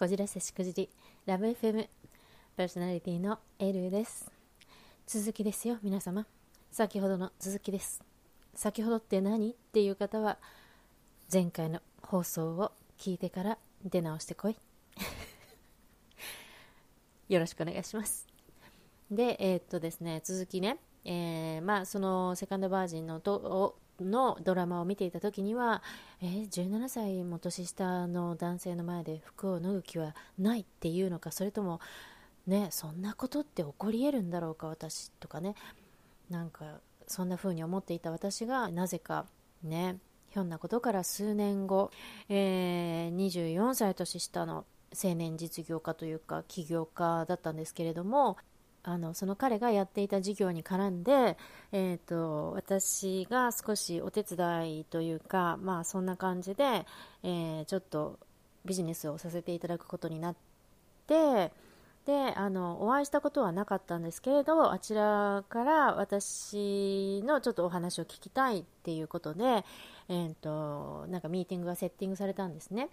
こじらせしくじりラブ FM パーソナリティのエルです。続きですよ皆様。先ほどの続きです。先ほどって何っていう方は前回の放送を聞いてから出直してこい。よろしくお願いします。でえー、っとですね続きね。えー、まあそのセカンドバージンのとのドラマを見ていた時には、えー、17歳も年下の男性の前で服を脱ぐ気はないっていうのかそれともねそんなことって起こり得るんだろうか私とかね。なんかそんな風に思っていた私がなぜかねひょんなことから数年後、えー、24歳年下の青年実業家というか起業家だったんですけれどもあのその彼がやっていた事業に絡んで、えーと、私が少しお手伝いというか、まあ、そんな感じで、えー、ちょっとビジネスをさせていただくことになってであのお会いしたことはなかったんですけれどあちらから私のちょっとお話を聞きたいっていうことで、えーとなんかミーティングがセッティングされたんですね。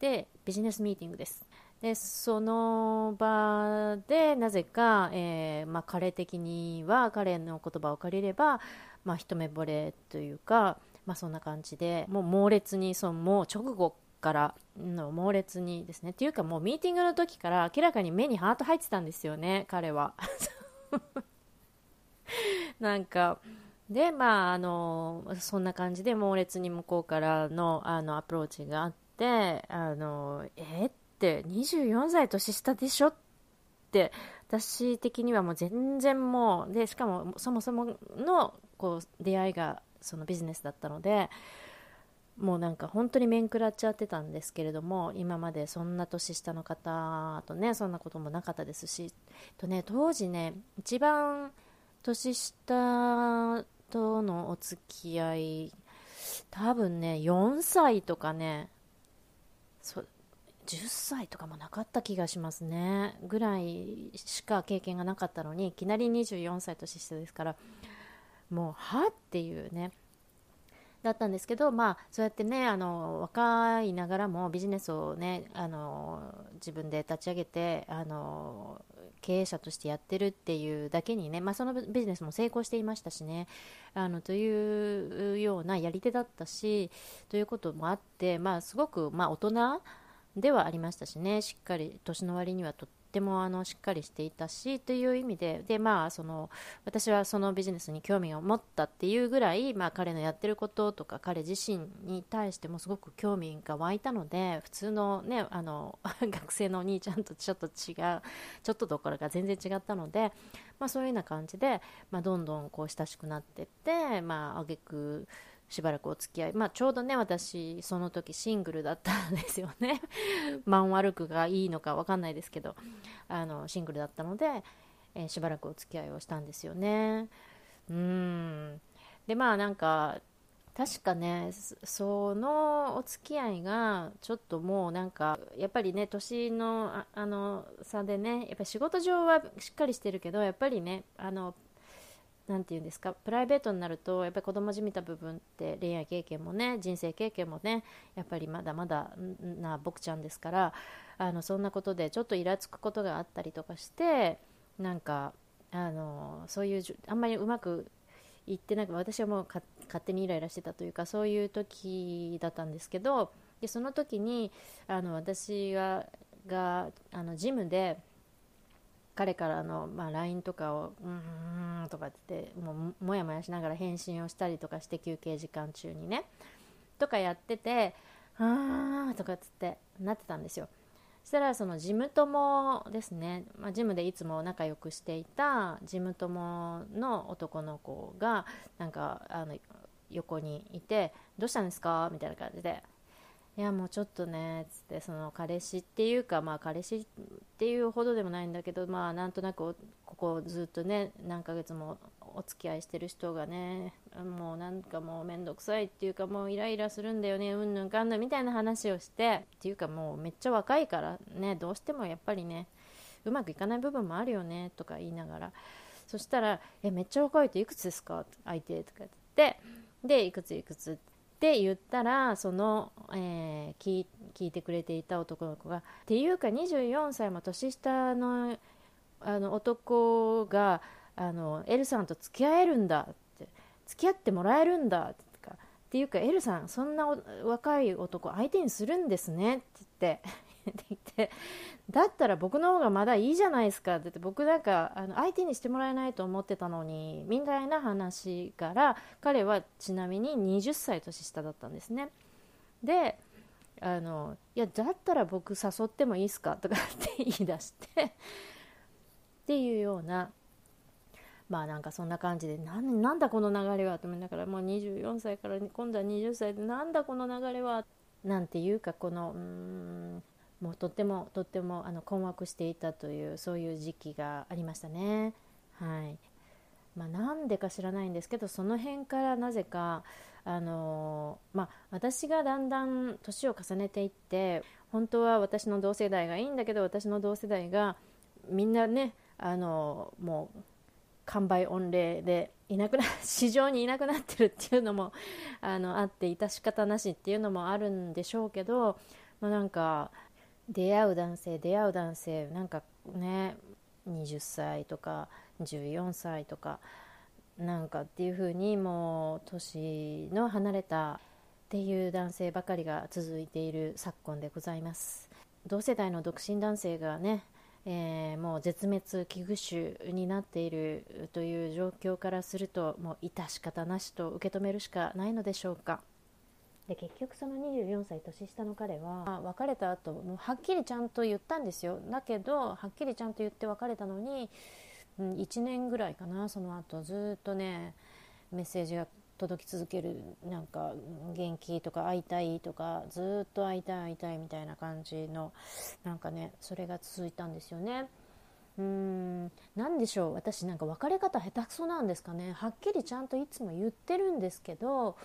でビジネスミーティングです。でその場でなぜか、えー、まあ、彼的には彼の言葉を借りれば、まあ、一目惚れというか、まあ、そんな感じでもう猛烈にそのもう直後からの猛烈にですね。っていうかもうミーティングの時から明らかに目にハート入ってたんですよね彼は。なんかでまああのそんな感じで猛烈に向こうからのあのアプローチがあってあのえっって24歳年下でしょ？って私的にはもう全然もうでしかもそもそものこう出会いがそのビジネスだったのでもうなんか本当に面食らっちゃってたんですけれども今までそんな年下の方とねそんなこともなかったですしとね当時ね一番年下とのお付き合い多分ね4歳とかねそ10歳とかもなかった気がしますね。ぐらいしか経験がなかったのにいきなり24歳年下ですからもうはっていうね。だったんですけど、まあ、そうやってねあの若いながらもビジネスをねあの自分で立ち上げてあの経営者としてやってるっていうだけにね、まあ、そのビジネスも成功していましたしね。あのというようなやり手だったしということもあって、まあ、すごく、まあ、大人ではありましたしね。しっかり年の割にはとってもあのしっかりしていたしという意味でで、まあ、その私はそのビジネスに興味を持ったっていうぐらい、まあ、彼のやってることとか彼自身に対してもすごく興味が湧いたので普通の,、ね、あの 学生のお兄ちゃんとちょっと違うちょっとどころか全然違ったので、まあ、そういうような感じで、まあ、どんどんこう親しくなっていって、まあ挙句しばらくお付き合い、まあ、ちょうどね私その時シングルだったんですよね。マン悪くがいいのか分かんないですけどあのシングルだったので、えー、しばらくお付き合いをしたんですよね。うん。でまあなんか確かねそのお付き合いがちょっともうなんかやっぱりね年のあの差でねやっぱ仕事上はしっかりしてるけどやっぱりねあの何て言うんですか？プライベートになるとやっぱり子供じみた部分って恋愛経験もね人生経験もねやっぱりまだまだな僕ちゃんですからあのそんなことでちょっとイラつくことがあったりとかしてなんかあのそういうあんまりうまくいってなく私はもう勝手にイライラしてたというかそういう時だったんですけどでその時にあの私ががあのジムで彼からの、まあ、LINE とかを「うーん」とかってもうもやもやしながら返信をしたりとかして休憩時間中にね。とかやってて「あー」とかっつってなってたんですよ。そしたらその事務友ですね、まあ、ジムでいつも仲良くしていた事務友の男の子がなんかあの横にいて「どうしたんですか?」みたいな感じでいやもうちょっとねつってその彼氏っていうかまあ彼氏っていうほどでもないんだけどまあなんとなくここずっとね何ヶ月もお付き合いしてる人がねもうなんかもうめんどくさいっていうかもうイライラするんだよねうんぬんかんぬんみたいな話をしてっていうかもうめっちゃ若いからねどうしてもやっぱりねうまくいかない部分もあるよねとか言いながらそしたら「えめっちゃ若いっていくつですか?」相手とか言ってでいくついくつ？ってって言ったらその、えー、聞聞いてくれていた男の子がっていうか24歳も年下のあの男があのエルさんと付き合えるんだって付き合ってもらえるんだってっていうかエルさんそんな若い男相手にするんですねって言って言ってだったら僕の方がまだいいじゃないですかって言って僕なんかあの相手にしてもらえないと思ってたのにみたいな話から彼はちなみに20歳年下だったんですね。であのいやだったら僕誘ってもいいですかとかって言い出してっていうようなまあなんかそんな感じでなんなんだこの流れはと思いながらもう24歳から今度は20歳でなんだこの流れはなんていうかこのうんもうとってもとってもあの困惑していたというそういう時期がありましたね。はいまあ、なんでか知らないんですけどその辺からなぜかあのまあ、私がだんだん年を重ねていって本当は私の同世代がいいんだけど私の同世代がみんなねあのもう完売御礼でいなくな市場にいなくなってるっていうのもあのあって致し方なしっていうのもあるんでしょうけど、まあ、なんか出会う男性出会う男性なんかね20歳とか14歳とかなんかっていう風にもう年の離れたっていう男性ばかりが続いている昨今でございます。同世代の独身男性がねえー、もう絶滅危惧種になっているという状況からするともう致し方なしと受け止めるしかないのでしょうか。で結局その24歳年下の彼は別れた後もうはっきりちゃんと言ったんですよだけどはっきりちゃんと言って別れたのに、うん、1年ぐらいかなその後ずっとねメッセージが届き続けるなんか元気とか会いたいとかずっと会いたい会いたいみたいな感じのなんかねそれが続いたんですよね。うーん何でしょう私なんか別れ方下手くそなんですかねはっきりちゃんといつも言ってるんですけど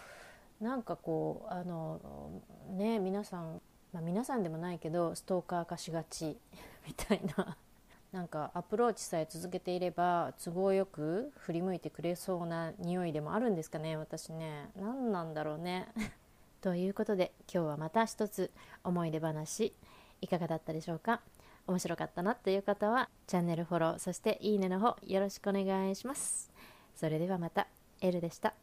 なんかこうあのね皆さん、まあ、皆さんでもないけどストーカー化しがち みたいな。なんかアプローチさえ続けていれば都合よく振り向いてくれそうな匂いでもあるんですかね私ね。何なんだろうね。ということで今日はまた一つ思い出話いかがだったでしょうか？面白かったなという方はチャンネルフォローそしていいねの方よろしくお願いします。それではまたエルでした。